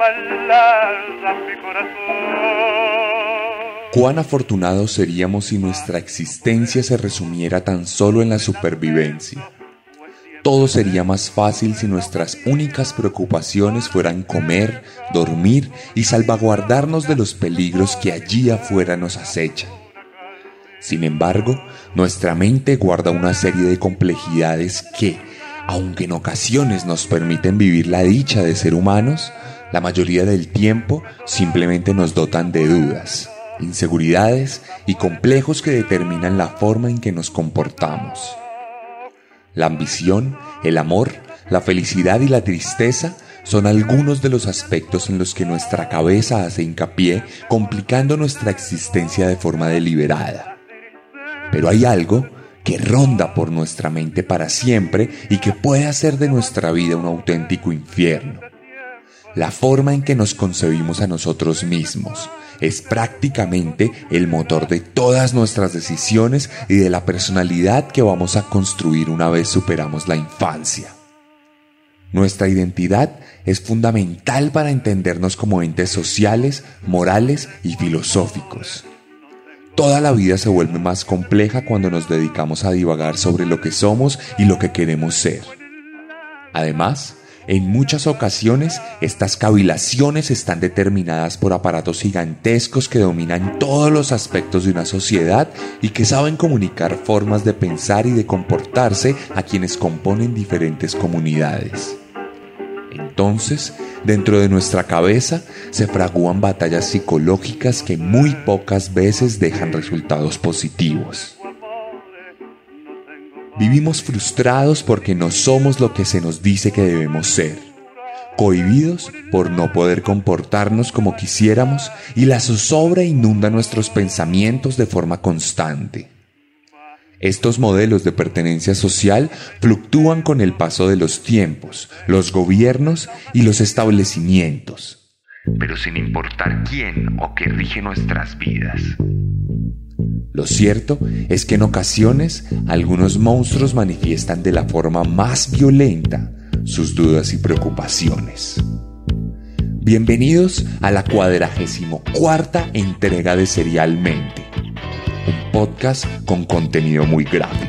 Mi corazón. Cuán afortunados seríamos si nuestra existencia se resumiera tan solo en la supervivencia. Todo sería más fácil si nuestras únicas preocupaciones fueran comer, dormir y salvaguardarnos de los peligros que allí afuera nos acechan. Sin embargo, nuestra mente guarda una serie de complejidades que, aunque en ocasiones nos permiten vivir la dicha de ser humanos, la mayoría del tiempo simplemente nos dotan de dudas, inseguridades y complejos que determinan la forma en que nos comportamos. La ambición, el amor, la felicidad y la tristeza son algunos de los aspectos en los que nuestra cabeza hace hincapié, complicando nuestra existencia de forma deliberada. Pero hay algo que ronda por nuestra mente para siempre y que puede hacer de nuestra vida un auténtico infierno. La forma en que nos concebimos a nosotros mismos es prácticamente el motor de todas nuestras decisiones y de la personalidad que vamos a construir una vez superamos la infancia. Nuestra identidad es fundamental para entendernos como entes sociales, morales y filosóficos. Toda la vida se vuelve más compleja cuando nos dedicamos a divagar sobre lo que somos y lo que queremos ser. Además, en muchas ocasiones, estas cavilaciones están determinadas por aparatos gigantescos que dominan todos los aspectos de una sociedad y que saben comunicar formas de pensar y de comportarse a quienes componen diferentes comunidades. Entonces, dentro de nuestra cabeza se fragúan batallas psicológicas que muy pocas veces dejan resultados positivos. Vivimos frustrados porque no somos lo que se nos dice que debemos ser, cohibidos por no poder comportarnos como quisiéramos y la zozobra inunda nuestros pensamientos de forma constante. Estos modelos de pertenencia social fluctúan con el paso de los tiempos, los gobiernos y los establecimientos, pero sin importar quién o qué rige nuestras vidas. Lo cierto es que en ocasiones algunos monstruos manifiestan de la forma más violenta sus dudas y preocupaciones. Bienvenidos a la cuadragésimo cuarta entrega de Serialmente, un podcast con contenido muy gráfico.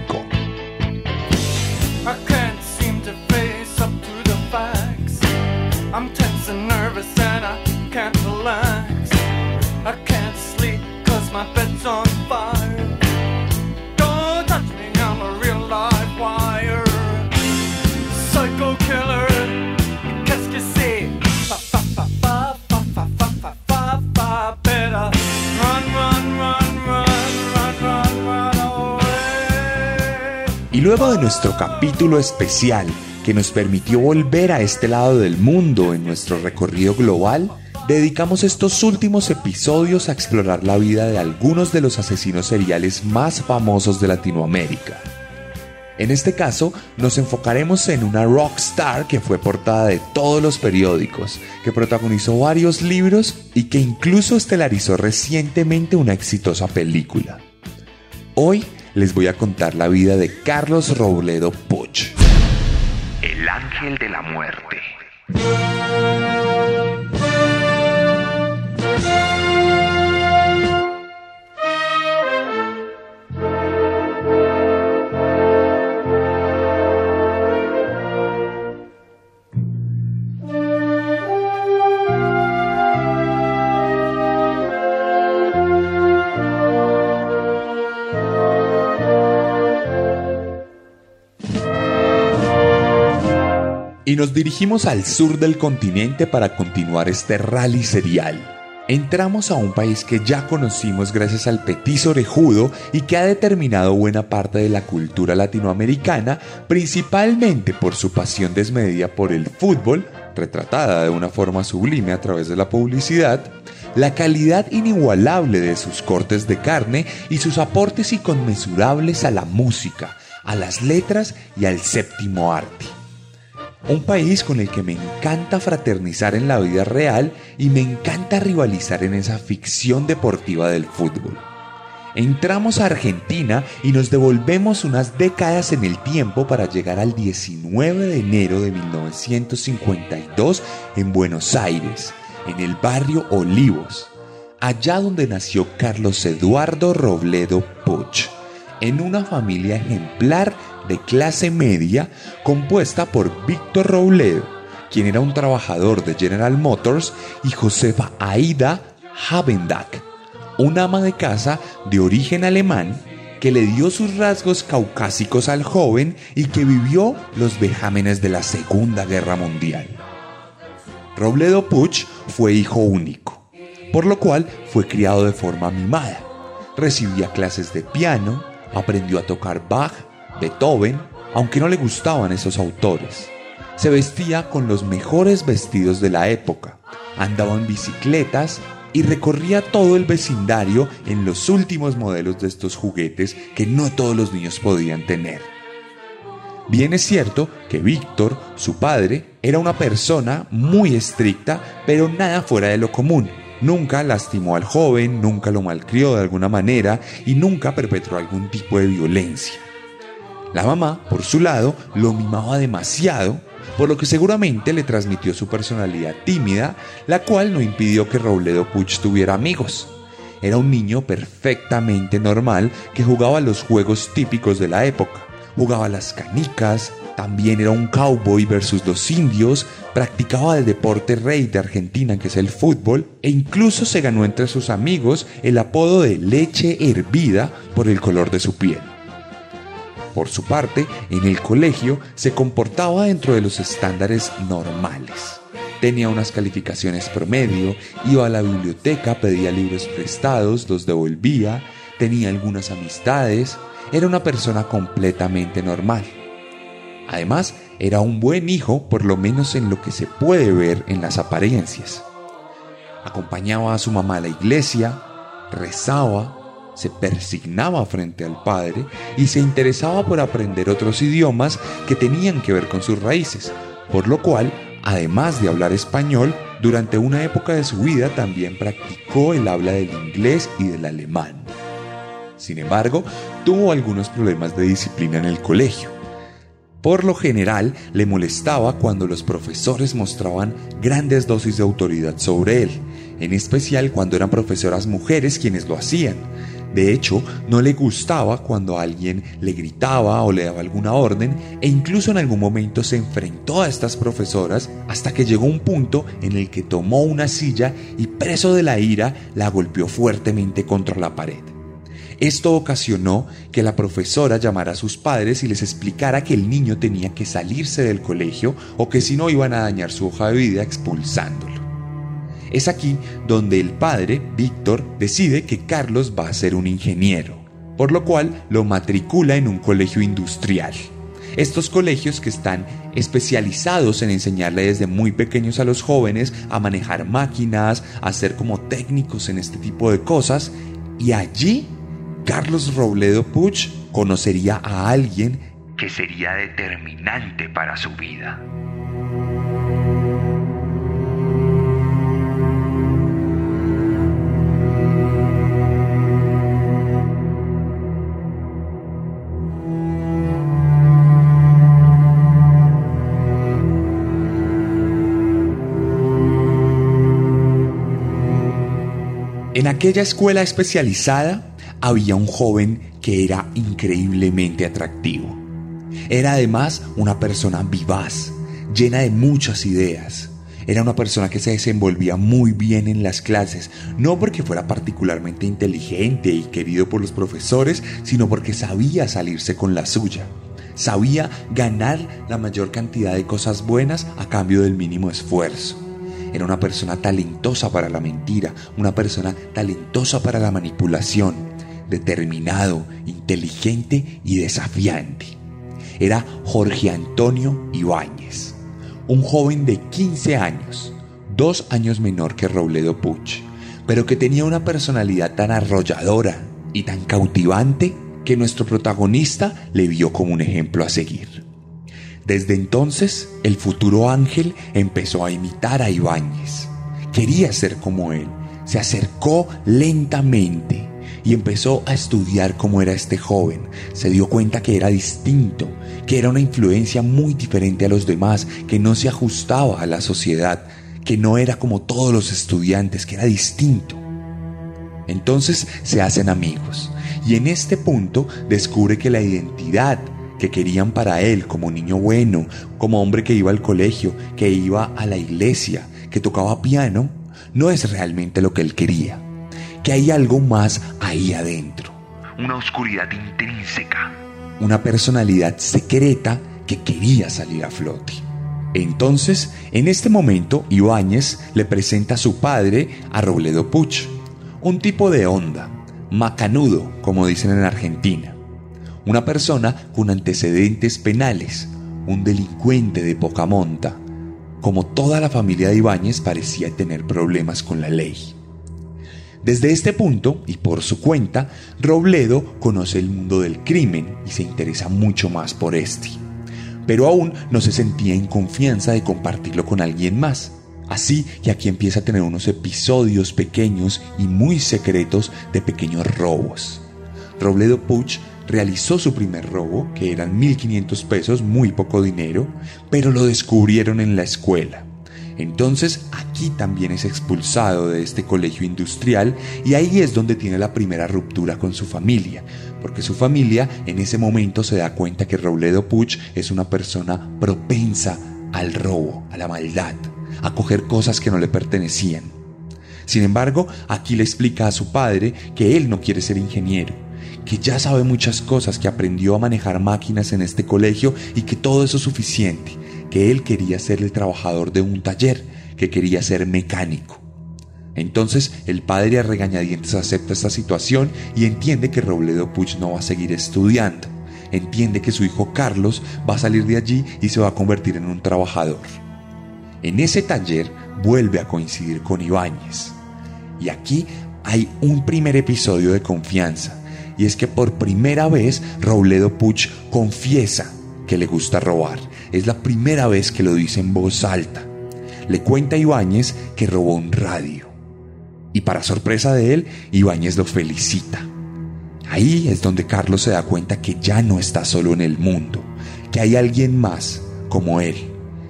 Nuestro capítulo especial que nos permitió volver a este lado del mundo en nuestro recorrido global, dedicamos estos últimos episodios a explorar la vida de algunos de los asesinos seriales más famosos de Latinoamérica. En este caso, nos enfocaremos en una rockstar que fue portada de todos los periódicos, que protagonizó varios libros y que incluso estelarizó recientemente una exitosa película. Hoy les voy a contar la vida de Carlos Robledo Puch. El ángel de la muerte. Y nos dirigimos al sur del continente para continuar este rally serial. Entramos a un país que ya conocimos gracias al petiso orejudo y que ha determinado buena parte de la cultura latinoamericana, principalmente por su pasión desmedida por el fútbol, retratada de una forma sublime a través de la publicidad, la calidad inigualable de sus cortes de carne y sus aportes inconmensurables a la música, a las letras y al séptimo arte. Un país con el que me encanta fraternizar en la vida real y me encanta rivalizar en esa ficción deportiva del fútbol. Entramos a Argentina y nos devolvemos unas décadas en el tiempo para llegar al 19 de enero de 1952 en Buenos Aires, en el barrio Olivos, allá donde nació Carlos Eduardo Robledo Puch, en una familia ejemplar de clase media compuesta por Víctor Robledo, quien era un trabajador de General Motors, y Josefa Aida Habendack, una ama de casa de origen alemán que le dio sus rasgos caucásicos al joven y que vivió los vejámenes de la Segunda Guerra Mundial. Robledo Puch fue hijo único, por lo cual fue criado de forma mimada. Recibía clases de piano, aprendió a tocar Bach Beethoven, aunque no le gustaban esos autores. Se vestía con los mejores vestidos de la época, andaba en bicicletas y recorría todo el vecindario en los últimos modelos de estos juguetes que no todos los niños podían tener. Bien es cierto que Víctor, su padre, era una persona muy estricta, pero nada fuera de lo común. Nunca lastimó al joven, nunca lo malcrió de alguna manera y nunca perpetró algún tipo de violencia. La mamá, por su lado, lo mimaba demasiado, por lo que seguramente le transmitió su personalidad tímida, la cual no impidió que Robledo Puch tuviera amigos. Era un niño perfectamente normal que jugaba los juegos típicos de la época. Jugaba las canicas, también era un cowboy versus los indios, practicaba el deporte rey de Argentina que es el fútbol e incluso se ganó entre sus amigos el apodo de leche hervida por el color de su piel. Por su parte, en el colegio se comportaba dentro de los estándares normales. Tenía unas calificaciones promedio, iba a la biblioteca, pedía libros prestados, los devolvía, tenía algunas amistades, era una persona completamente normal. Además, era un buen hijo, por lo menos en lo que se puede ver en las apariencias. Acompañaba a su mamá a la iglesia, rezaba, se persignaba frente al padre y se interesaba por aprender otros idiomas que tenían que ver con sus raíces, por lo cual, además de hablar español, durante una época de su vida también practicó el habla del inglés y del alemán. Sin embargo, tuvo algunos problemas de disciplina en el colegio. Por lo general, le molestaba cuando los profesores mostraban grandes dosis de autoridad sobre él, en especial cuando eran profesoras mujeres quienes lo hacían, de hecho, no le gustaba cuando alguien le gritaba o le daba alguna orden e incluso en algún momento se enfrentó a estas profesoras hasta que llegó un punto en el que tomó una silla y preso de la ira la golpeó fuertemente contra la pared. Esto ocasionó que la profesora llamara a sus padres y les explicara que el niño tenía que salirse del colegio o que si no iban a dañar su hoja de vida expulsándolo. Es aquí donde el padre, Víctor, decide que Carlos va a ser un ingeniero, por lo cual lo matricula en un colegio industrial. Estos colegios que están especializados en enseñarle desde muy pequeños a los jóvenes a manejar máquinas, a ser como técnicos en este tipo de cosas, y allí Carlos Robledo Puch conocería a alguien que sería determinante para su vida. En aquella escuela especializada había un joven que era increíblemente atractivo. Era además una persona vivaz, llena de muchas ideas. Era una persona que se desenvolvía muy bien en las clases, no porque fuera particularmente inteligente y querido por los profesores, sino porque sabía salirse con la suya. Sabía ganar la mayor cantidad de cosas buenas a cambio del mínimo esfuerzo. Era una persona talentosa para la mentira, una persona talentosa para la manipulación, determinado, inteligente y desafiante. Era Jorge Antonio Ibáñez, un joven de 15 años, dos años menor que Robledo Puch, pero que tenía una personalidad tan arrolladora y tan cautivante que nuestro protagonista le vio como un ejemplo a seguir. Desde entonces, el futuro ángel empezó a imitar a Ibáñez. Quería ser como él. Se acercó lentamente y empezó a estudiar cómo era este joven. Se dio cuenta que era distinto, que era una influencia muy diferente a los demás, que no se ajustaba a la sociedad, que no era como todos los estudiantes, que era distinto. Entonces se hacen amigos y en este punto descubre que la identidad que querían para él como niño bueno, como hombre que iba al colegio, que iba a la iglesia, que tocaba piano, no es realmente lo que él quería, que hay algo más ahí adentro, una oscuridad intrínseca, una personalidad secreta que quería salir a flote. Entonces, en este momento, Ibáñez le presenta a su padre a Robledo Puch, un tipo de onda, macanudo, como dicen en Argentina, una persona con antecedentes penales, un delincuente de poca monta. Como toda la familia de Ibáñez parecía tener problemas con la ley. Desde este punto, y por su cuenta, Robledo conoce el mundo del crimen y se interesa mucho más por este. Pero aún no se sentía en confianza de compartirlo con alguien más. Así que aquí empieza a tener unos episodios pequeños y muy secretos de pequeños robos. Robledo Puch realizó su primer robo, que eran 1.500 pesos, muy poco dinero, pero lo descubrieron en la escuela. Entonces aquí también es expulsado de este colegio industrial y ahí es donde tiene la primera ruptura con su familia, porque su familia en ese momento se da cuenta que Robledo Puch es una persona propensa al robo, a la maldad, a coger cosas que no le pertenecían. Sin embargo, aquí le explica a su padre que él no quiere ser ingeniero, que ya sabe muchas cosas, que aprendió a manejar máquinas en este colegio y que todo eso es suficiente, que él quería ser el trabajador de un taller, que quería ser mecánico. Entonces el padre a regañadientes acepta esta situación y entiende que Robledo Puch no va a seguir estudiando. Entiende que su hijo Carlos va a salir de allí y se va a convertir en un trabajador. En ese taller vuelve a coincidir con Ibáñez. Y aquí hay un primer episodio de confianza y es que por primera vez Robledo Puch confiesa que le gusta robar. Es la primera vez que lo dice en voz alta. Le cuenta a Ibáñez que robó un radio. Y para sorpresa de él, Ibáñez lo felicita. Ahí es donde Carlos se da cuenta que ya no está solo en el mundo, que hay alguien más como él,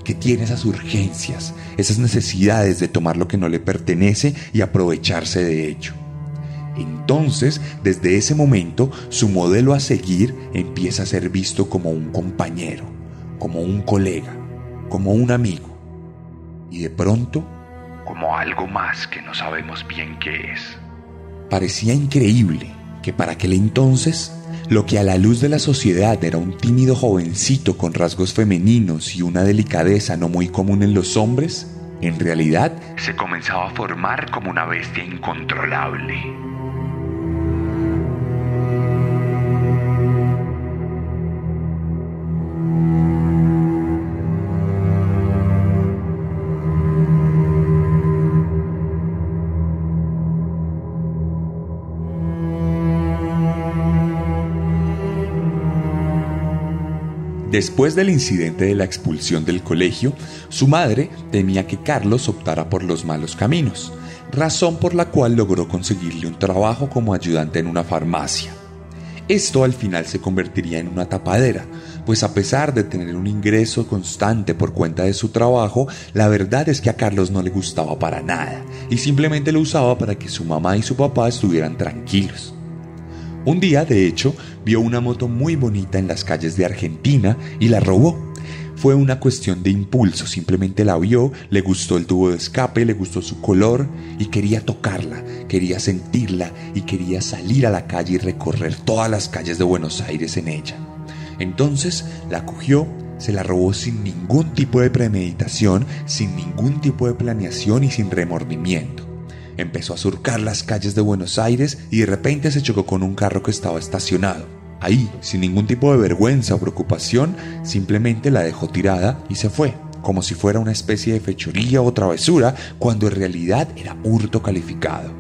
que tiene esas urgencias, esas necesidades de tomar lo que no le pertenece y aprovecharse de ello. Entonces, desde ese momento, su modelo a seguir empieza a ser visto como un compañero, como un colega, como un amigo. Y de pronto, como algo más que no sabemos bien qué es. Parecía increíble que para aquel entonces, lo que a la luz de la sociedad era un tímido jovencito con rasgos femeninos y una delicadeza no muy común en los hombres, en realidad se comenzaba a formar como una bestia incontrolable. Después del incidente de la expulsión del colegio, su madre temía que Carlos optara por los malos caminos, razón por la cual logró conseguirle un trabajo como ayudante en una farmacia. Esto al final se convertiría en una tapadera, pues a pesar de tener un ingreso constante por cuenta de su trabajo, la verdad es que a Carlos no le gustaba para nada y simplemente lo usaba para que su mamá y su papá estuvieran tranquilos. Un día, de hecho, vio una moto muy bonita en las calles de Argentina y la robó. Fue una cuestión de impulso, simplemente la vio, le gustó el tubo de escape, le gustó su color y quería tocarla, quería sentirla y quería salir a la calle y recorrer todas las calles de Buenos Aires en ella. Entonces la cogió, se la robó sin ningún tipo de premeditación, sin ningún tipo de planeación y sin remordimiento. Empezó a surcar las calles de Buenos Aires y de repente se chocó con un carro que estaba estacionado. Ahí, sin ningún tipo de vergüenza o preocupación, simplemente la dejó tirada y se fue, como si fuera una especie de fechoría o travesura, cuando en realidad era hurto calificado.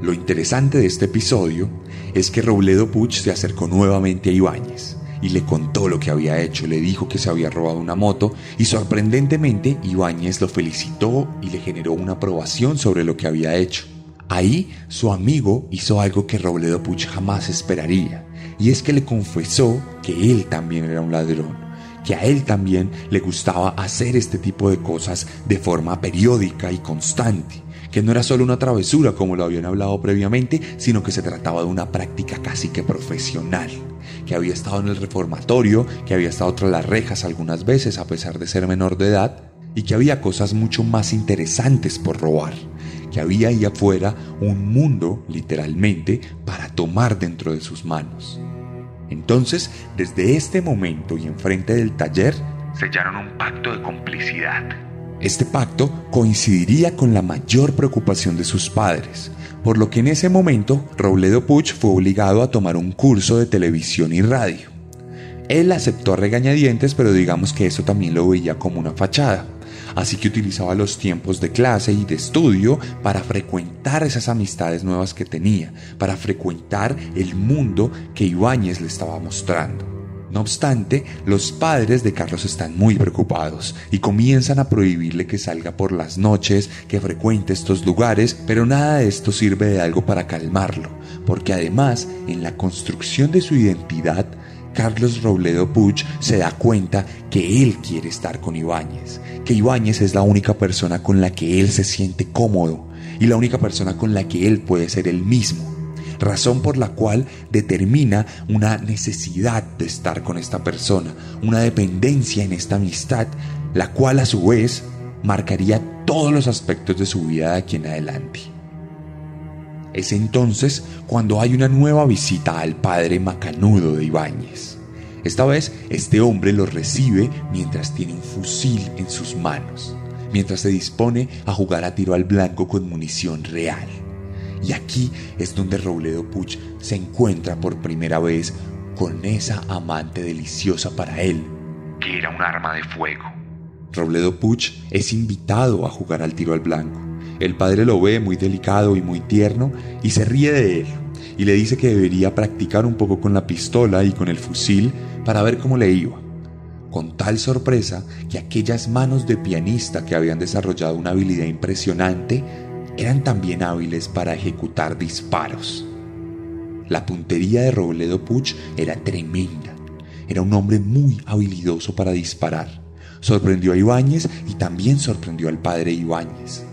Lo interesante de este episodio es que Robledo Puch se acercó nuevamente a Ibáñez y le contó lo que había hecho, le dijo que se había robado una moto y sorprendentemente Ibáñez lo felicitó y le generó una aprobación sobre lo que había hecho. Ahí su amigo hizo algo que Robledo Puch jamás esperaría, y es que le confesó que él también era un ladrón, que a él también le gustaba hacer este tipo de cosas de forma periódica y constante, que no era solo una travesura como lo habían hablado previamente, sino que se trataba de una práctica casi que profesional, que había estado en el reformatorio, que había estado tras las rejas algunas veces a pesar de ser menor de edad, y que había cosas mucho más interesantes por robar, que había ahí afuera un mundo, literalmente, para tomar dentro de sus manos. Entonces, desde este momento y enfrente del taller, sellaron un pacto de complicidad. Este pacto coincidiría con la mayor preocupación de sus padres, por lo que en ese momento Robledo Puch fue obligado a tomar un curso de televisión y radio. Él aceptó a regañadientes, pero digamos que eso también lo veía como una fachada así que utilizaba los tiempos de clase y de estudio para frecuentar esas amistades nuevas que tenía, para frecuentar el mundo que Ibáñez le estaba mostrando. No obstante, los padres de Carlos están muy preocupados y comienzan a prohibirle que salga por las noches, que frecuente estos lugares, pero nada de esto sirve de algo para calmarlo, porque además, en la construcción de su identidad, Carlos Robledo Puch se da cuenta que él quiere estar con Ibáñez, que Ibáñez es la única persona con la que él se siente cómodo y la única persona con la que él puede ser el mismo, razón por la cual determina una necesidad de estar con esta persona, una dependencia en esta amistad, la cual a su vez marcaría todos los aspectos de su vida de aquí en adelante. Es entonces cuando hay una nueva visita al padre macanudo de Ibáñez. Esta vez este hombre lo recibe mientras tiene un fusil en sus manos, mientras se dispone a jugar a tiro al blanco con munición real. Y aquí es donde Robledo Puch se encuentra por primera vez con esa amante deliciosa para él, que era un arma de fuego. Robledo Puch es invitado a jugar al tiro al blanco el padre lo ve muy delicado y muy tierno y se ríe de él y le dice que debería practicar un poco con la pistola y con el fusil para ver cómo le iba. Con tal sorpresa que aquellas manos de pianista que habían desarrollado una habilidad impresionante eran también hábiles para ejecutar disparos. La puntería de Robledo Puch era tremenda. Era un hombre muy habilidoso para disparar. Sorprendió a Ibáñez y también sorprendió al padre Ibáñez.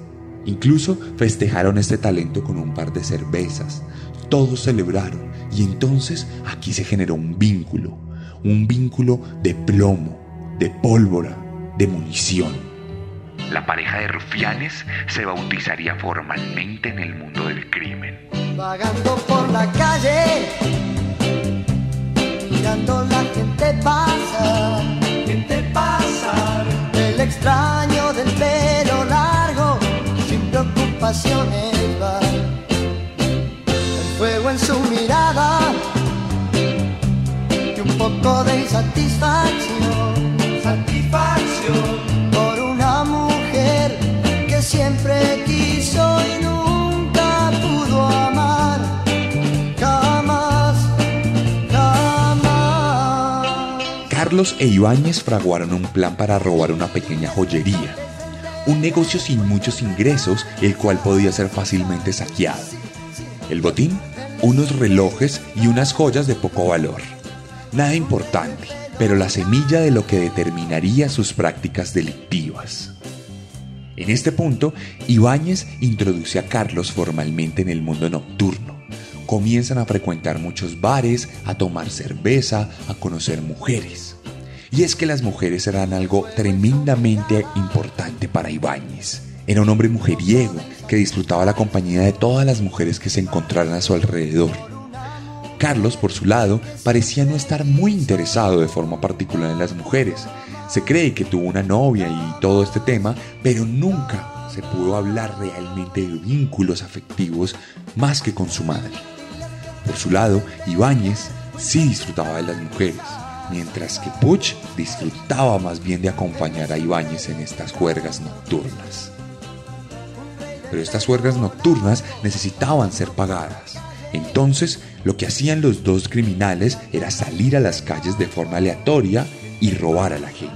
Incluso festejaron este talento con un par de cervezas. Todos celebraron y entonces aquí se generó un vínculo, un vínculo de plomo, de pólvora, de munición. La pareja de rufianes se bautizaría formalmente en el mundo del crimen. Vagando por la calle, mirando la gente pasa, gente pasa, el extraño del pelo largo preocupaciones va. El fuego en su mirada y un poco de insatisfacción. Carlos e Ibáñez fraguaron un plan para robar una pequeña joyería un negocio sin muchos ingresos, el cual podía ser fácilmente saqueado. El botín, unos relojes y unas joyas de poco valor. Nada importante, pero la semilla de lo que determinaría sus prácticas delictivas. En este punto, Ibáñez introduce a Carlos formalmente en el mundo nocturno. Comienzan a frecuentar muchos bares, a tomar cerveza, a conocer mujeres. Y es que las mujeres eran algo tremendamente importante para Ibáñez. Era un hombre mujeriego que disfrutaba la compañía de todas las mujeres que se encontraran a su alrededor. Carlos, por su lado, parecía no estar muy interesado de forma particular en las mujeres. Se cree que tuvo una novia y todo este tema, pero nunca se pudo hablar realmente de vínculos afectivos más que con su madre. Por su lado, Ibáñez sí disfrutaba de las mujeres, mientras que Puch disfrutaba más bien de acompañar a Ibáñez en estas juergas nocturnas. Pero estas juergas nocturnas necesitaban ser pagadas. Entonces, lo que hacían los dos criminales era salir a las calles de forma aleatoria y robar a la gente.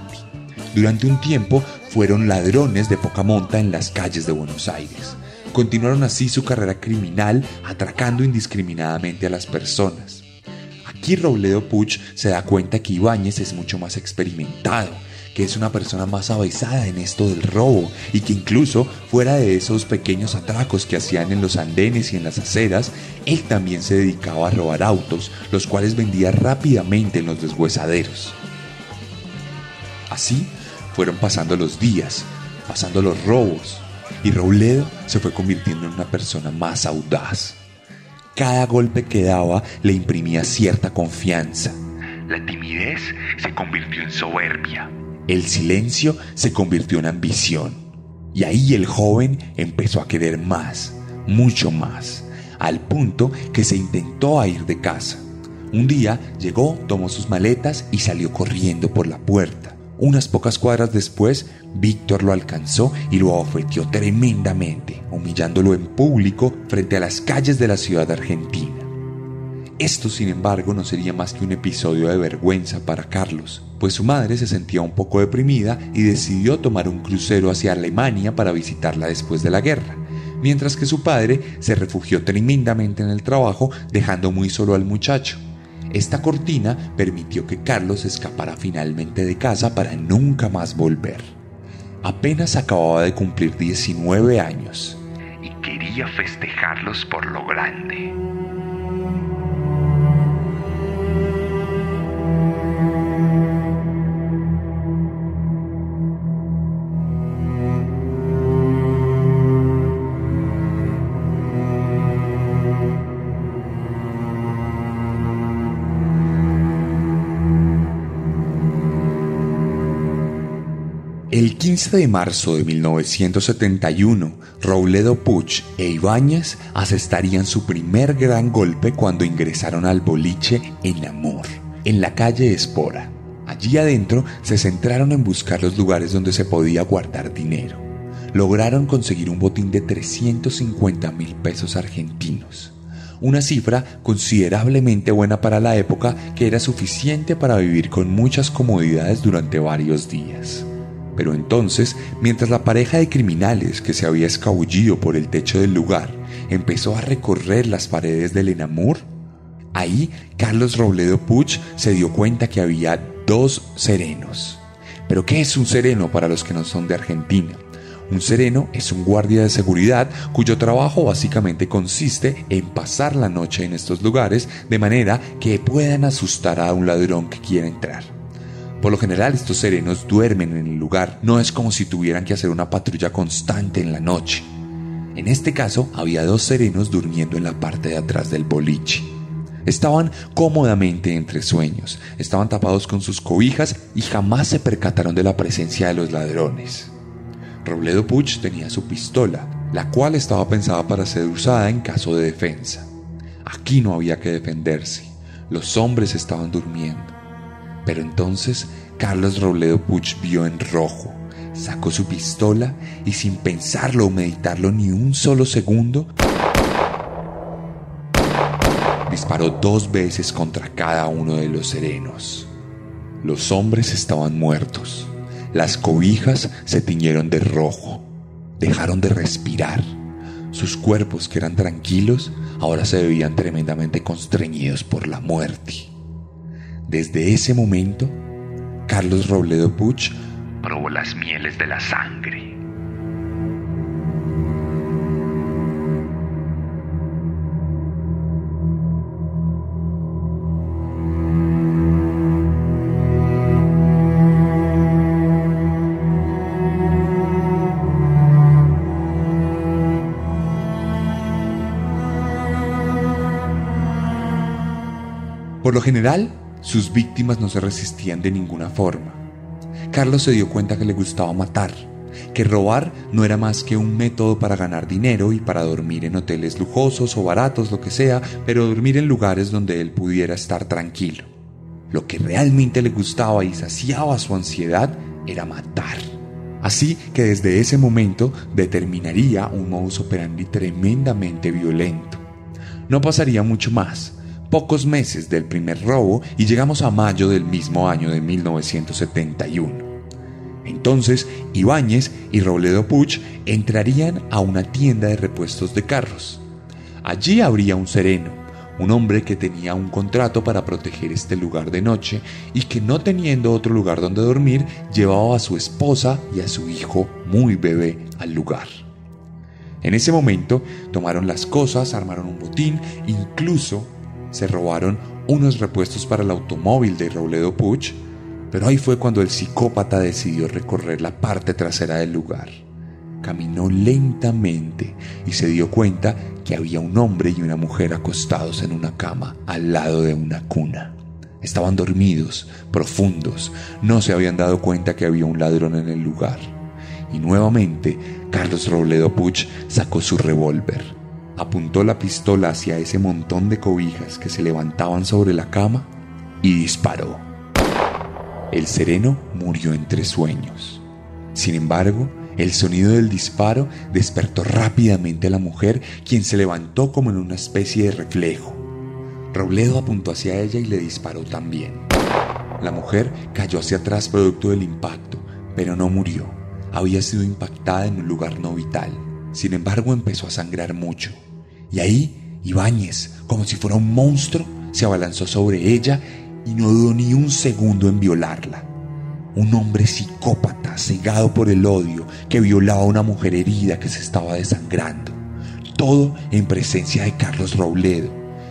Durante un tiempo fueron ladrones de poca monta en las calles de Buenos Aires. Continuaron así su carrera criminal, atracando indiscriminadamente a las personas. Aquí Robledo Puch se da cuenta que Ibáñez es mucho más experimentado, que es una persona más avisada en esto del robo y que incluso fuera de esos pequeños atracos que hacían en los andenes y en las aceras, él también se dedicaba a robar autos, los cuales vendía rápidamente en los deshuesaderos. Así fueron pasando los días, pasando los robos, y Robledo se fue convirtiendo en una persona más audaz. Cada golpe que daba le imprimía cierta confianza. La timidez se convirtió en soberbia. El silencio se convirtió en ambición. Y ahí el joven empezó a querer más, mucho más, al punto que se intentó a ir de casa. Un día llegó, tomó sus maletas y salió corriendo por la puerta. Unas pocas cuadras después, Víctor lo alcanzó y lo ofreció tremendamente, humillándolo en público frente a las calles de la ciudad argentina. Esto, sin embargo, no sería más que un episodio de vergüenza para Carlos, pues su madre se sentía un poco deprimida y decidió tomar un crucero hacia Alemania para visitarla después de la guerra, mientras que su padre se refugió tremendamente en el trabajo, dejando muy solo al muchacho. Esta cortina permitió que Carlos escapara finalmente de casa para nunca más volver. Apenas acababa de cumplir 19 años y quería festejarlos por lo grande. 15 de marzo de 1971, Robledo Puch e Ibáñez asestarían su primer gran golpe cuando ingresaron al boliche En Amor, en la calle Espora. Allí adentro se centraron en buscar los lugares donde se podía guardar dinero. Lograron conseguir un botín de 350 mil pesos argentinos una cifra considerablemente buena para la época que era suficiente para vivir con muchas comodidades durante varios días. Pero entonces, mientras la pareja de criminales que se había escabullido por el techo del lugar empezó a recorrer las paredes del Enamor, ahí Carlos Robledo Puch se dio cuenta que había dos serenos. Pero ¿qué es un sereno para los que no son de Argentina? Un sereno es un guardia de seguridad cuyo trabajo básicamente consiste en pasar la noche en estos lugares de manera que puedan asustar a un ladrón que quiera entrar. Por lo general estos serenos duermen en el lugar, no es como si tuvieran que hacer una patrulla constante en la noche. En este caso había dos serenos durmiendo en la parte de atrás del boliche. Estaban cómodamente entre sueños, estaban tapados con sus cobijas y jamás se percataron de la presencia de los ladrones. Robledo Puch tenía su pistola, la cual estaba pensada para ser usada en caso de defensa. Aquí no había que defenderse, los hombres estaban durmiendo. Pero entonces Carlos Robledo Puch vio en rojo, sacó su pistola y sin pensarlo o meditarlo ni un solo segundo, disparó dos veces contra cada uno de los serenos. Los hombres estaban muertos. Las cobijas se tiñeron de rojo. Dejaron de respirar. Sus cuerpos, que eran tranquilos, ahora se veían tremendamente constreñidos por la muerte. Desde ese momento, Carlos Robledo Puch probó las mieles de la sangre. Por lo general, sus víctimas no se resistían de ninguna forma. Carlos se dio cuenta que le gustaba matar, que robar no era más que un método para ganar dinero y para dormir en hoteles lujosos o baratos, lo que sea, pero dormir en lugares donde él pudiera estar tranquilo. Lo que realmente le gustaba y saciaba su ansiedad era matar. Así que desde ese momento determinaría un modus operandi tremendamente violento. No pasaría mucho más, pocos meses del primer robo y llegamos a mayo del mismo año de 1971. Entonces, Ibáñez y Robledo Puch entrarían a una tienda de repuestos de carros. Allí habría un sereno, un hombre que tenía un contrato para proteger este lugar de noche y que no teniendo otro lugar donde dormir, llevaba a su esposa y a su hijo muy bebé al lugar. En ese momento tomaron las cosas, armaron un botín, incluso se robaron unos repuestos para el automóvil de Robledo Puch, pero ahí fue cuando el psicópata decidió recorrer la parte trasera del lugar. Caminó lentamente y se dio cuenta que había un hombre y una mujer acostados en una cama al lado de una cuna. Estaban dormidos, profundos, no se habían dado cuenta que había un ladrón en el lugar. Y nuevamente Carlos Robledo Puch sacó su revólver, apuntó la pistola hacia ese montón de cobijas que se levantaban sobre la cama y disparó. El sereno murió entre sueños. Sin embargo, el sonido del disparo despertó rápidamente a la mujer, quien se levantó como en una especie de reflejo. Robledo apuntó hacia ella y le disparó también. La mujer cayó hacia atrás producto del impacto, pero no murió. Había sido impactada en un lugar no vital. Sin embargo, empezó a sangrar mucho. Y ahí, Ibáñez, como si fuera un monstruo, se abalanzó sobre ella y no dudó ni un segundo en violarla un hombre psicópata cegado por el odio que violaba a una mujer herida que se estaba desangrando. Todo en presencia de Carlos Robledo,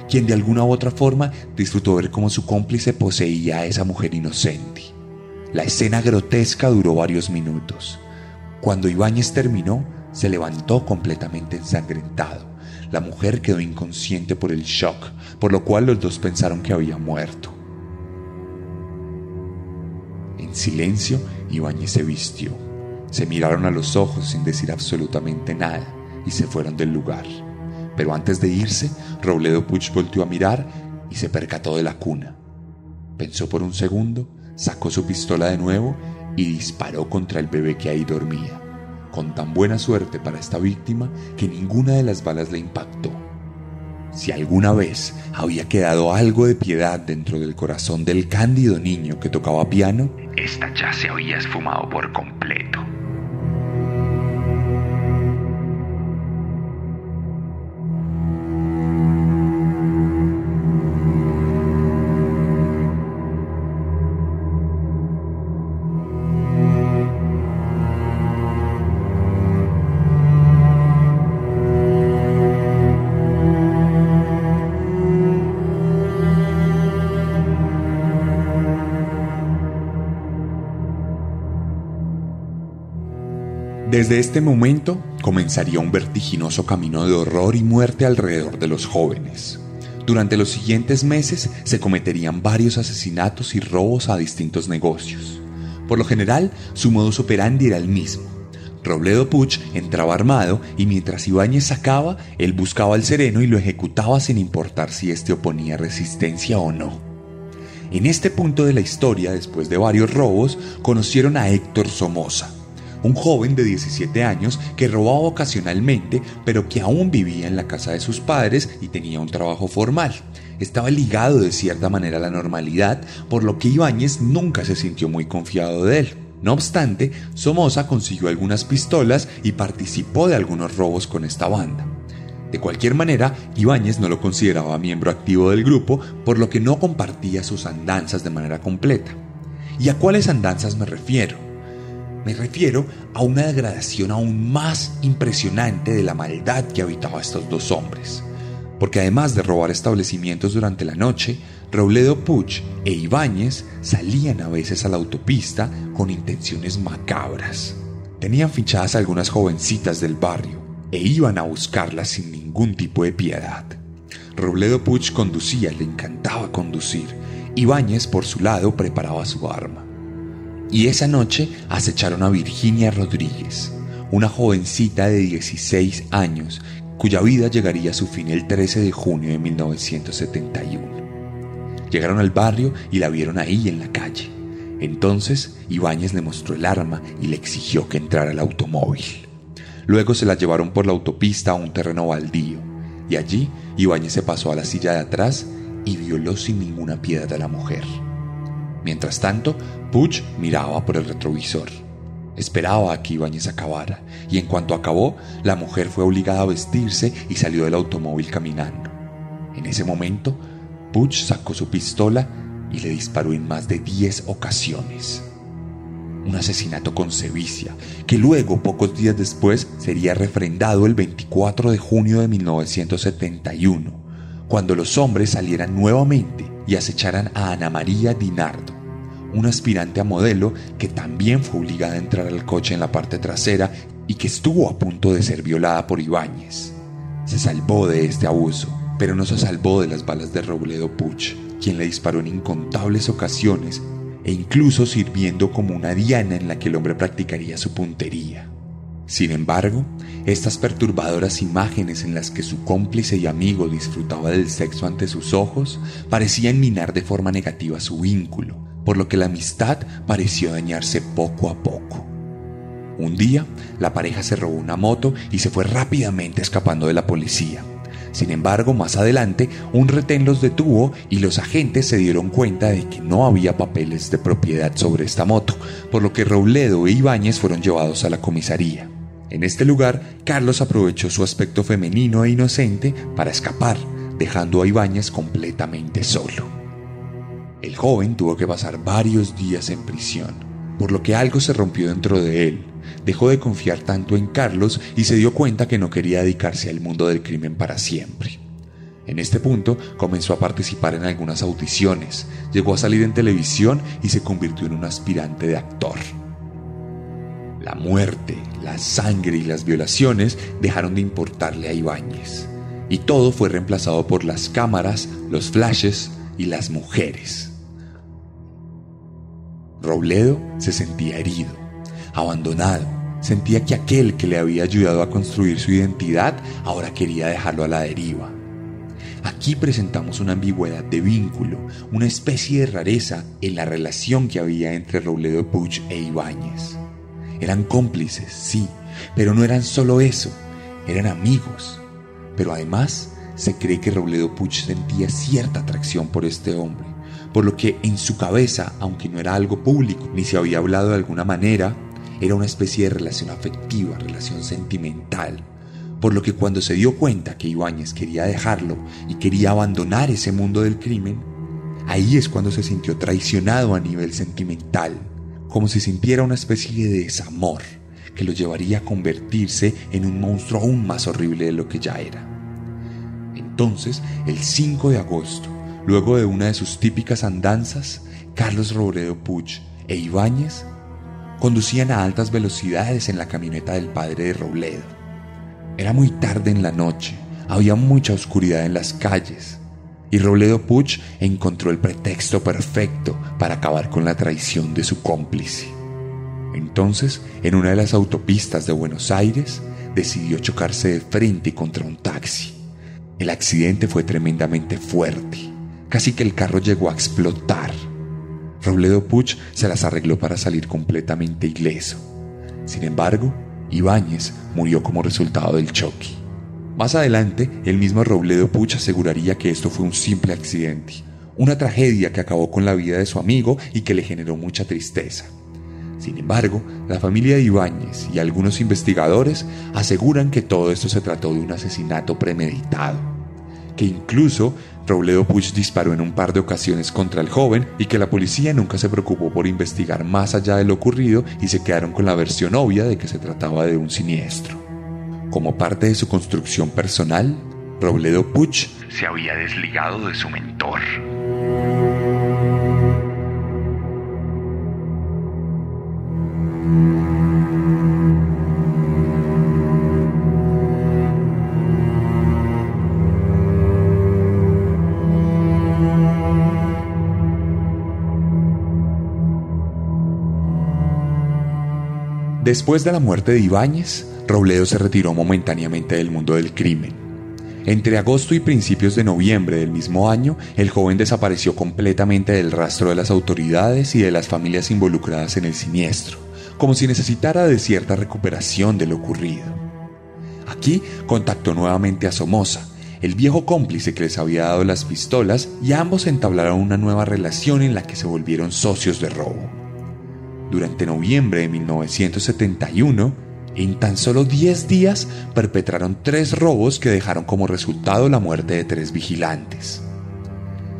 quien de alguna u otra forma disfrutó ver cómo su cómplice poseía a esa mujer inocente. La escena grotesca duró varios minutos. Cuando Ibáñez terminó, se levantó completamente ensangrentado. La mujer quedó inconsciente por el shock, por lo cual los dos pensaron que había muerto. En silencio, Ibáñez se vistió. Se miraron a los ojos sin decir absolutamente nada y se fueron del lugar. Pero antes de irse, Robledo Puch volteó a mirar y se percató de la cuna. Pensó por un segundo, sacó su pistola de nuevo y disparó contra el bebé que ahí dormía, con tan buena suerte para esta víctima que ninguna de las balas le impactó. Si alguna vez había quedado algo de piedad dentro del corazón del cándido niño que tocaba piano, esta ya se había esfumado por completo. Desde este momento comenzaría un vertiginoso camino de horror y muerte alrededor de los jóvenes. Durante los siguientes meses se cometerían varios asesinatos y robos a distintos negocios. Por lo general, su modus operandi era el mismo. Robledo Puch entraba armado y mientras Ibáñez sacaba, él buscaba al sereno y lo ejecutaba sin importar si éste oponía resistencia o no. En este punto de la historia, después de varios robos, conocieron a Héctor Somoza, un joven de 17 años que robaba ocasionalmente, pero que aún vivía en la casa de sus padres y tenía un trabajo formal. Estaba ligado de cierta manera a la normalidad, por lo que Ibáñez nunca se sintió muy confiado de él. No obstante, Somoza consiguió algunas pistolas y participó de algunos robos con esta banda. De cualquier manera, Ibáñez no lo consideraba miembro activo del grupo, por lo que no compartía sus andanzas de manera completa. ¿Y a cuáles andanzas me refiero? Me refiero a una degradación aún más impresionante de la maldad que habitaba estos dos hombres. Porque además de robar establecimientos durante la noche, Robledo Puch e Ibáñez salían a veces a la autopista con intenciones macabras. Tenían fichadas algunas jovencitas del barrio e iban a buscarlas sin ningún tipo de piedad. Robledo Puch conducía, le encantaba conducir. Ibáñez, por su lado, preparaba su arma. Y esa noche acecharon a Virginia Rodríguez, una jovencita de 16 años, cuya vida llegaría a su fin el 13 de junio de 1971. Llegaron al barrio y la vieron ahí en la calle. Entonces Ibáñez le mostró el arma y le exigió que entrara al automóvil. Luego se la llevaron por la autopista a un terreno baldío y allí Ibáñez se pasó a la silla de atrás y violó sin ninguna piedad a la mujer. Mientras tanto, Puch miraba por el retrovisor. Esperaba a que Ibáñez acabara, y en cuanto acabó, la mujer fue obligada a vestirse y salió del automóvil caminando. En ese momento, Puch sacó su pistola y le disparó en más de 10 ocasiones. Un asesinato con sevicia, que luego, pocos días después, sería refrendado el 24 de junio de 1971, cuando los hombres salieran nuevamente y acecharan a Ana María Dinardo, una aspirante a modelo que también fue obligada a entrar al coche en la parte trasera y que estuvo a punto de ser violada por Ibáñez. Se salvó de este abuso, pero no se salvó de las balas de Robledo Puch, quien le disparó en incontables ocasiones e incluso sirviendo como una diana en la que el hombre practicaría su puntería. Sin embargo, estas perturbadoras imágenes en las que su cómplice y amigo disfrutaba del sexo ante sus ojos parecían minar de forma negativa su vínculo, por lo que la amistad pareció dañarse poco a poco. Un día, la pareja se robó una moto y se fue rápidamente escapando de la policía. Sin embargo, más adelante, un retén los detuvo y los agentes se dieron cuenta de que no había papeles de propiedad sobre esta moto, por lo que Robledo e Ibáñez fueron llevados a la comisaría. En este lugar, Carlos aprovechó su aspecto femenino e inocente para escapar, dejando a Ibáñez completamente solo. El joven tuvo que pasar varios días en prisión, por lo que algo se rompió dentro de él, dejó de confiar tanto en Carlos y se dio cuenta que no quería dedicarse al mundo del crimen para siempre. En este punto comenzó a participar en algunas audiciones, llegó a salir en televisión y se convirtió en un aspirante de actor. La muerte, la sangre y las violaciones dejaron de importarle a Ibáñez, y todo fue reemplazado por las cámaras, los flashes y las mujeres. Robledo se sentía herido, abandonado, Sentía que aquel que le había ayudado a construir su identidad ahora quería dejarlo a la deriva. Aquí presentamos una ambigüedad de vínculo, una especie de rareza en la relación que había entre Robledo Puch e Ibáñez. Eran cómplices, sí, pero no eran solo eso, eran amigos. Pero además se cree que Robledo Puch sentía cierta atracción por este hombre, por lo que en su cabeza, aunque no era algo público, ni se había hablado de alguna manera, era una especie de relación afectiva, relación sentimental, por lo que cuando se dio cuenta que Ibáñez quería dejarlo y quería abandonar ese mundo del crimen, ahí es cuando se sintió traicionado a nivel sentimental, como si sintiera una especie de desamor que lo llevaría a convertirse en un monstruo aún más horrible de lo que ya era. Entonces, el 5 de agosto, luego de una de sus típicas andanzas, Carlos Robredo Puch e Ibáñez conducían a altas velocidades en la camioneta del padre de Robledo. Era muy tarde en la noche, había mucha oscuridad en las calles, y Robledo Puch encontró el pretexto perfecto para acabar con la traición de su cómplice. Entonces, en una de las autopistas de Buenos Aires, decidió chocarse de frente contra un taxi. El accidente fue tremendamente fuerte, casi que el carro llegó a explotar. Robledo Puch se las arregló para salir completamente ileso. Sin embargo, Ibáñez murió como resultado del choque. Más adelante, el mismo Robledo Puch aseguraría que esto fue un simple accidente, una tragedia que acabó con la vida de su amigo y que le generó mucha tristeza. Sin embargo, la familia de Ibáñez y algunos investigadores aseguran que todo esto se trató de un asesinato premeditado, que incluso Robledo Puch disparó en un par de ocasiones contra el joven y que la policía nunca se preocupó por investigar más allá de lo ocurrido y se quedaron con la versión obvia de que se trataba de un siniestro. Como parte de su construcción personal, Robledo Puch se había desligado de su mentor. Después de la muerte de Ibáñez, Robledo se retiró momentáneamente del mundo del crimen. Entre agosto y principios de noviembre del mismo año, el joven desapareció completamente del rastro de las autoridades y de las familias involucradas en el siniestro, como si necesitara de cierta recuperación de lo ocurrido. Aquí contactó nuevamente a Somoza, el viejo cómplice que les había dado las pistolas, y ambos entablaron una nueva relación en la que se volvieron socios de robo. Durante noviembre de 1971, en tan solo 10 días perpetraron tres robos que dejaron como resultado la muerte de tres vigilantes.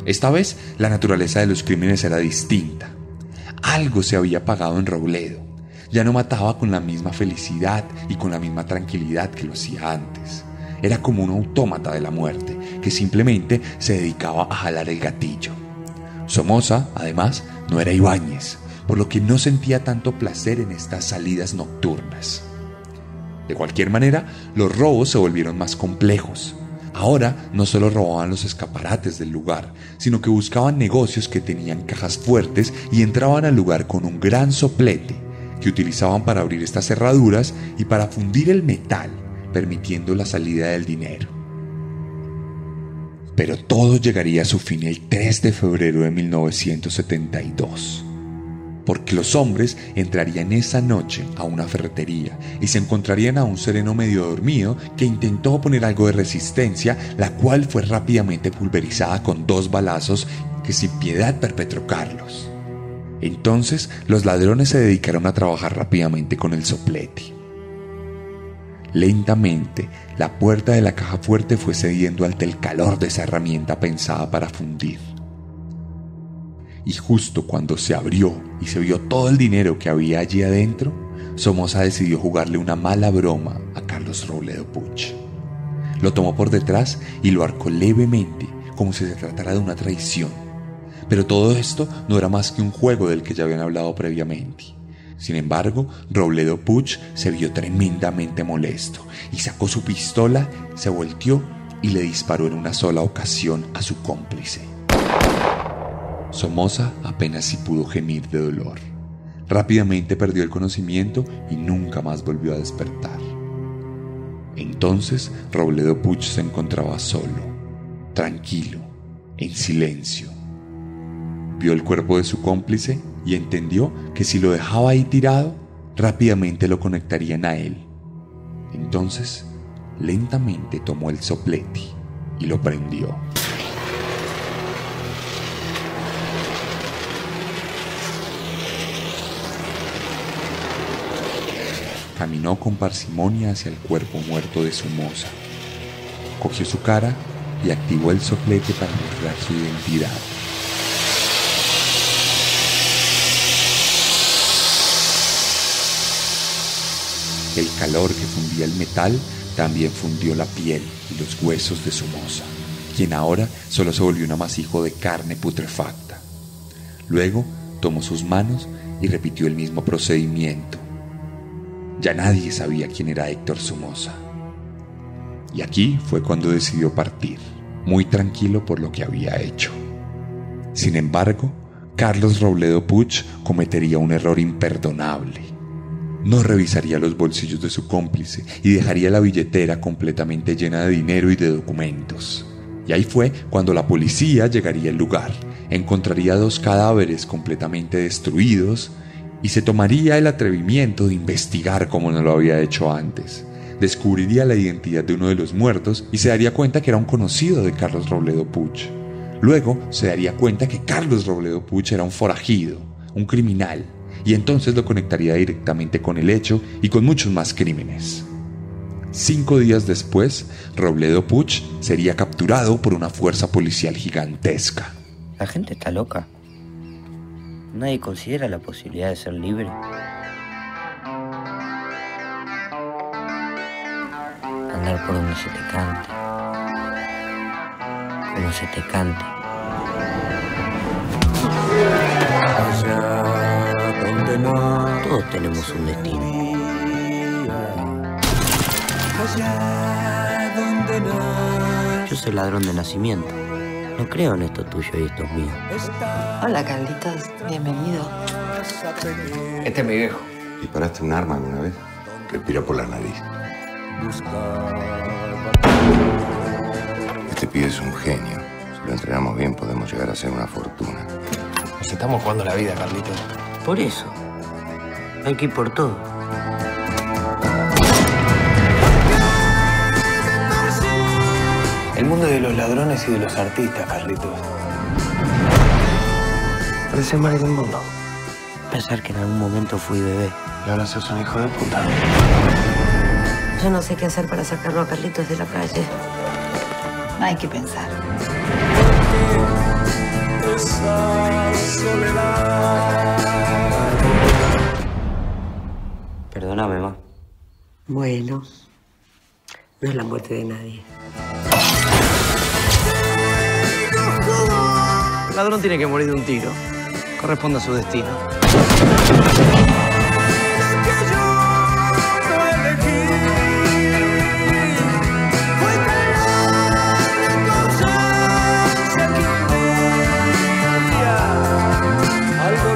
Esta vez la naturaleza de los crímenes era distinta. Algo se había apagado en Robledo. Ya no mataba con la misma felicidad y con la misma tranquilidad que lo hacía antes. Era como un autómata de la muerte que simplemente se dedicaba a jalar el gatillo. Somoza, además, no era Ibáñez, por lo que no sentía tanto placer en estas salidas nocturnas. De cualquier manera, los robos se volvieron más complejos. Ahora no solo robaban los escaparates del lugar, sino que buscaban negocios que tenían cajas fuertes y entraban al lugar con un gran soplete que utilizaban para abrir estas cerraduras y para fundir el metal, permitiendo la salida del dinero. Pero todo llegaría a su fin el 3 de febrero de 1972 porque los hombres entrarían esa noche a una ferretería y se encontrarían a un sereno medio dormido que intentó poner algo de resistencia, la cual fue rápidamente pulverizada con dos balazos que sin piedad perpetró Carlos. Entonces los ladrones se dedicaron a trabajar rápidamente con el soplete. Lentamente, la puerta de la caja fuerte fue cediendo ante el calor de esa herramienta pensada para fundir y justo cuando se abrió y se vio todo el dinero que había allí adentro, Somoza decidió jugarle una mala broma a Carlos Robledo Puch. Lo tomó por detrás y lo arcó levemente, como si se tratara de una traición. Pero todo esto no era más que un juego del que ya habían hablado previamente. Sin embargo, Robledo Puch se vio tremendamente molesto y sacó su pistola, se volteó y le disparó en una sola ocasión a su cómplice. Somoza apenas si pudo gemir de dolor. Rápidamente perdió el conocimiento y nunca más volvió a despertar. Entonces Robledo Puch se encontraba solo, tranquilo, en silencio. Vio el cuerpo de su cómplice y entendió que si lo dejaba ahí tirado, rápidamente lo conectarían a él. Entonces, lentamente tomó el soplete y lo prendió. Caminó con parsimonia hacia el cuerpo muerto de su moza. Cogió su cara y activó el soplete para mostrar su identidad. El calor que fundía el metal también fundió la piel y los huesos de su moza, quien ahora solo se volvió un amasijo de carne putrefacta. Luego tomó sus manos y repitió el mismo procedimiento, ya nadie sabía quién era Héctor Somoza. Y aquí fue cuando decidió partir, muy tranquilo por lo que había hecho. Sin embargo, Carlos Robledo Puch cometería un error imperdonable. No revisaría los bolsillos de su cómplice y dejaría la billetera completamente llena de dinero y de documentos. Y ahí fue cuando la policía llegaría al lugar, encontraría dos cadáveres completamente destruidos y se tomaría el atrevimiento de investigar como no lo había hecho antes. Descubriría la identidad de uno de los muertos y se daría cuenta que era un conocido de Carlos Robledo Puch. Luego se daría cuenta que Carlos Robledo Puch era un forajido, un criminal, y entonces lo conectaría directamente con el hecho y con muchos más crímenes. Cinco días después, Robledo Puch sería capturado por una fuerza policial gigantesca. La gente está loca. Nadie considera la posibilidad de ser libre. Andar por donde se te cante. Como se te cante. Todos tenemos un destino. Yo soy ladrón de nacimiento. No creo en esto tuyo y esto mío. Hola, Carlitos. Bienvenido. Este es mi viejo. ¿Disparaste un arma alguna vez? Respira por la nariz. Este pibe es un genio. Si lo entrenamos bien podemos llegar a ser una fortuna. Nos estamos jugando la vida, Carlitos. Por eso. Hay que ir por todo. El mundo de los ladrones y de los artistas, Carlitos. Parece mal del mundo. Pensar que en algún momento fui bebé. Y ahora sos un hijo de puta. Yo no sé qué hacer para sacarlo a Carlitos de la calle. Hay que pensar. Perdóname, ma. Bueno, no es la muerte de nadie. El ladrón tiene que morir de un tiro. Corresponde a su destino.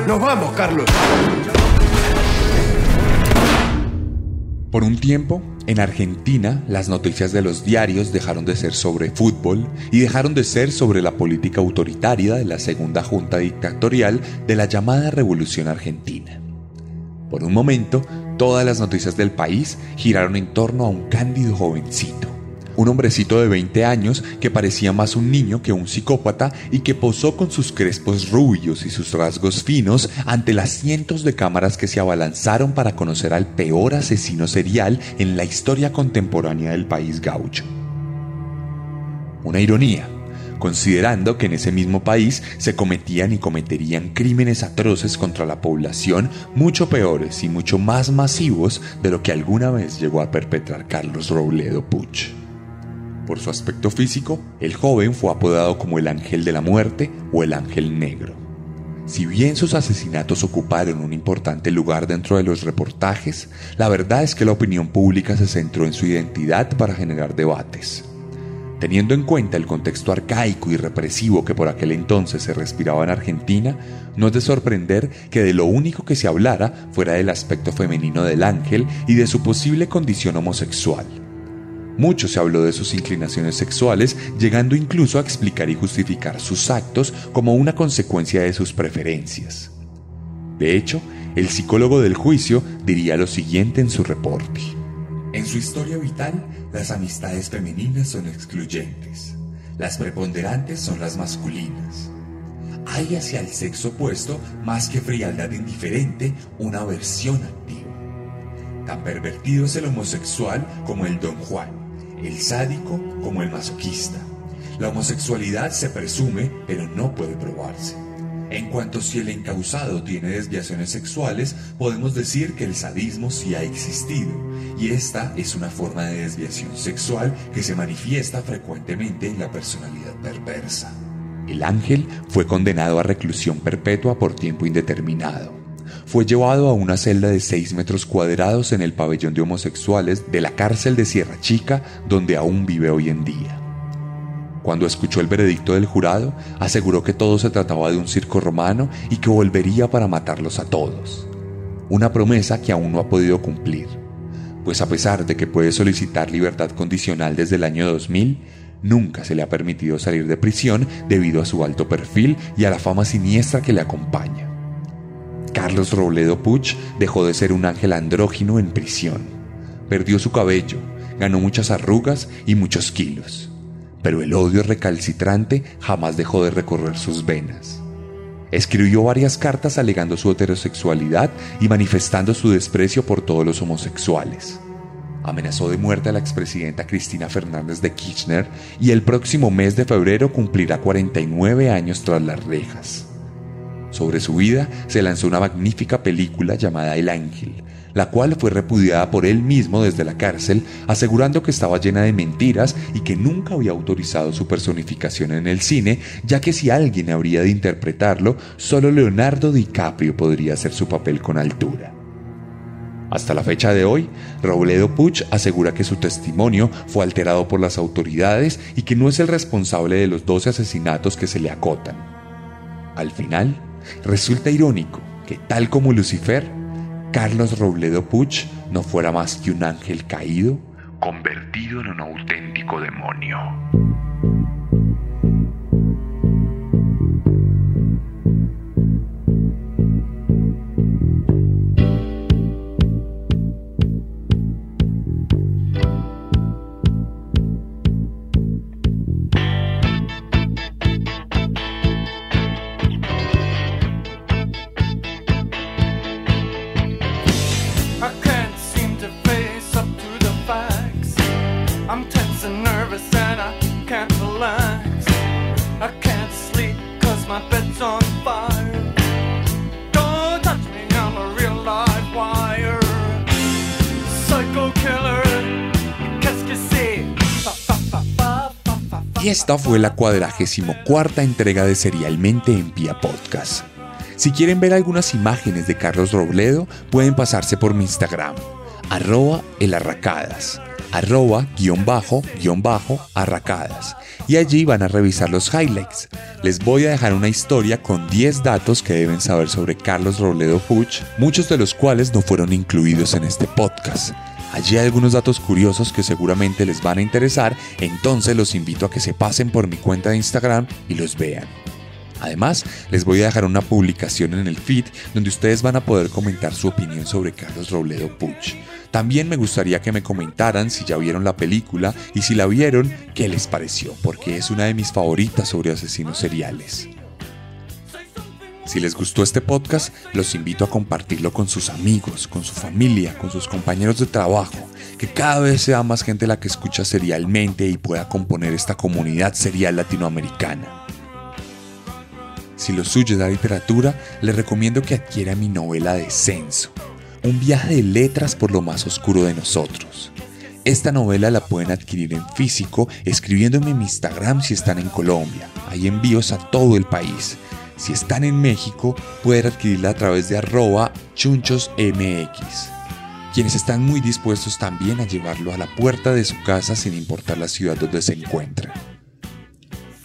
Nos vamos, Carlos. Por un tiempo, en Argentina, las noticias de los diarios dejaron de ser sobre fútbol y dejaron de ser sobre la política autoritaria de la segunda junta dictatorial de la llamada Revolución Argentina. Por un momento, todas las noticias del país giraron en torno a un cándido jovencito, un hombrecito de 20 años que parecía más un niño que un psicópata y que posó con sus crespos rubios y sus rasgos finos ante las cientos de cámaras que se abalanzaron para conocer al peor asesino serial en la historia contemporánea del país gaucho. Una ironía, considerando que en ese mismo país se cometían y cometerían crímenes atroces contra la población mucho peores y mucho más masivos de lo que alguna vez llegó a perpetrar Carlos Robledo Puch. Por su aspecto físico, el joven fue apodado como el ángel de la muerte o el ángel negro. Si bien sus asesinatos ocuparon un importante lugar dentro de los reportajes, la verdad es que la opinión pública se centró en su identidad para generar debates. Teniendo en cuenta el contexto arcaico y represivo que por aquel entonces se respiraba en Argentina, no es de sorprender que de lo único que se hablara fuera del aspecto femenino del ángel y de su posible condición homosexual. Mucho se habló de sus inclinaciones sexuales, llegando incluso a explicar y justificar sus actos como una consecuencia de sus preferencias. De hecho, el psicólogo del juicio diría lo siguiente en su reporte. En su historia vital, las amistades femeninas son excluyentes. Las preponderantes son las masculinas. Hay hacia el sexo opuesto, más que frialdad indiferente, una aversión activa. Tan pervertido es el homosexual como el don Juan el sádico como el masoquista. La homosexualidad se presume, pero no puede probarse. En cuanto si el encausado tiene desviaciones sexuales, podemos decir que el sadismo sí ha existido, y esta es una forma de desviación sexual que se manifiesta frecuentemente en la personalidad perversa. El ángel fue condenado a reclusión perpetua por tiempo indeterminado fue llevado a una celda de 6 metros cuadrados en el pabellón de homosexuales de la cárcel de Sierra Chica, donde aún vive hoy en día. Cuando escuchó el veredicto del jurado, aseguró que todo se trataba de un circo romano y que volvería para matarlos a todos. Una promesa que aún no ha podido cumplir, pues a pesar de que puede solicitar libertad condicional desde el año 2000, nunca se le ha permitido salir de prisión debido a su alto perfil y a la fama siniestra que le acompaña. Carlos Robledo Puch dejó de ser un ángel andrógino en prisión. Perdió su cabello, ganó muchas arrugas y muchos kilos. Pero el odio recalcitrante jamás dejó de recorrer sus venas. Escribió varias cartas alegando su heterosexualidad y manifestando su desprecio por todos los homosexuales. Amenazó de muerte a la expresidenta Cristina Fernández de Kirchner y el próximo mes de febrero cumplirá 49 años tras las rejas. Sobre su vida se lanzó una magnífica película llamada El Ángel, la cual fue repudiada por él mismo desde la cárcel, asegurando que estaba llena de mentiras y que nunca había autorizado su personificación en el cine, ya que si alguien habría de interpretarlo, solo Leonardo DiCaprio podría hacer su papel con altura. Hasta la fecha de hoy, Robledo Puch asegura que su testimonio fue alterado por las autoridades y que no es el responsable de los 12 asesinatos que se le acotan. Al final, Resulta irónico que, tal como Lucifer, Carlos Robledo Puch no fuera más que un ángel caído convertido en un auténtico demonio. Esta fue la cuadragésimo cuarta entrega de Serialmente en Pia Podcast. Si quieren ver algunas imágenes de Carlos Robledo, pueden pasarse por mi Instagram, arroba elarracadas, arroba guion bajo, guion bajo, arracadas. Y allí van a revisar los highlights. Les voy a dejar una historia con 10 datos que deben saber sobre Carlos Robledo Puch, muchos de los cuales no fueron incluidos en este podcast. Allí hay algunos datos curiosos que seguramente les van a interesar, entonces los invito a que se pasen por mi cuenta de Instagram y los vean. Además, les voy a dejar una publicación en el feed donde ustedes van a poder comentar su opinión sobre Carlos Robledo Puch. También me gustaría que me comentaran si ya vieron la película y si la vieron, qué les pareció, porque es una de mis favoritas sobre asesinos seriales. Si les gustó este podcast, los invito a compartirlo con sus amigos, con su familia, con sus compañeros de trabajo, que cada vez sea más gente la que escucha serialmente y pueda componer esta comunidad serial latinoamericana. Si lo suyo es la literatura, les recomiendo que adquiera mi novela Descenso, un viaje de letras por lo más oscuro de nosotros. Esta novela la pueden adquirir en físico escribiéndome en mi Instagram si están en Colombia. Hay envíos a todo el país. Si están en México, pueden adquirirla a través de arroba chunchosmx. Quienes están muy dispuestos también a llevarlo a la puerta de su casa sin importar la ciudad donde se encuentren.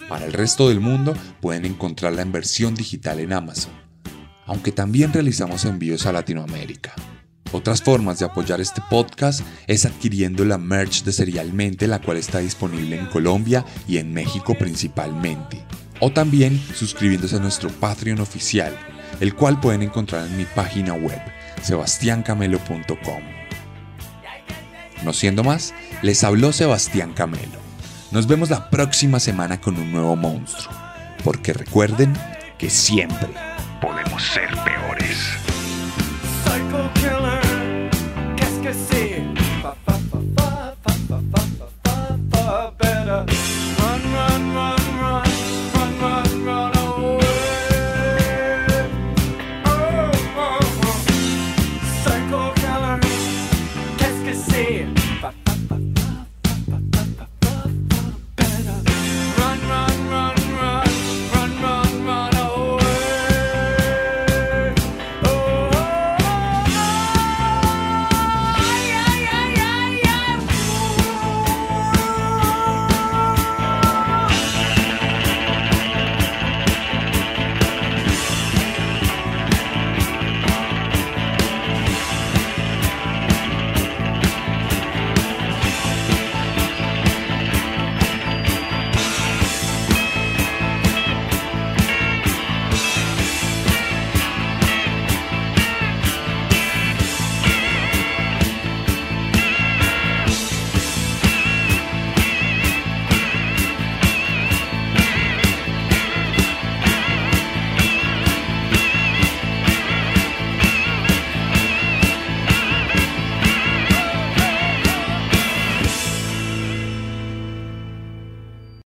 Para el resto del mundo pueden encontrarla en versión digital en Amazon, aunque también realizamos envíos a Latinoamérica. Otras formas de apoyar este podcast es adquiriendo la merch de Serialmente, la cual está disponible en Colombia y en México principalmente o también suscribiéndose a nuestro Patreon oficial, el cual pueden encontrar en mi página web, sebastiancamelo.com. No siendo más, les habló Sebastián Camelo. Nos vemos la próxima semana con un nuevo monstruo, porque recuerden que siempre podemos ser peores.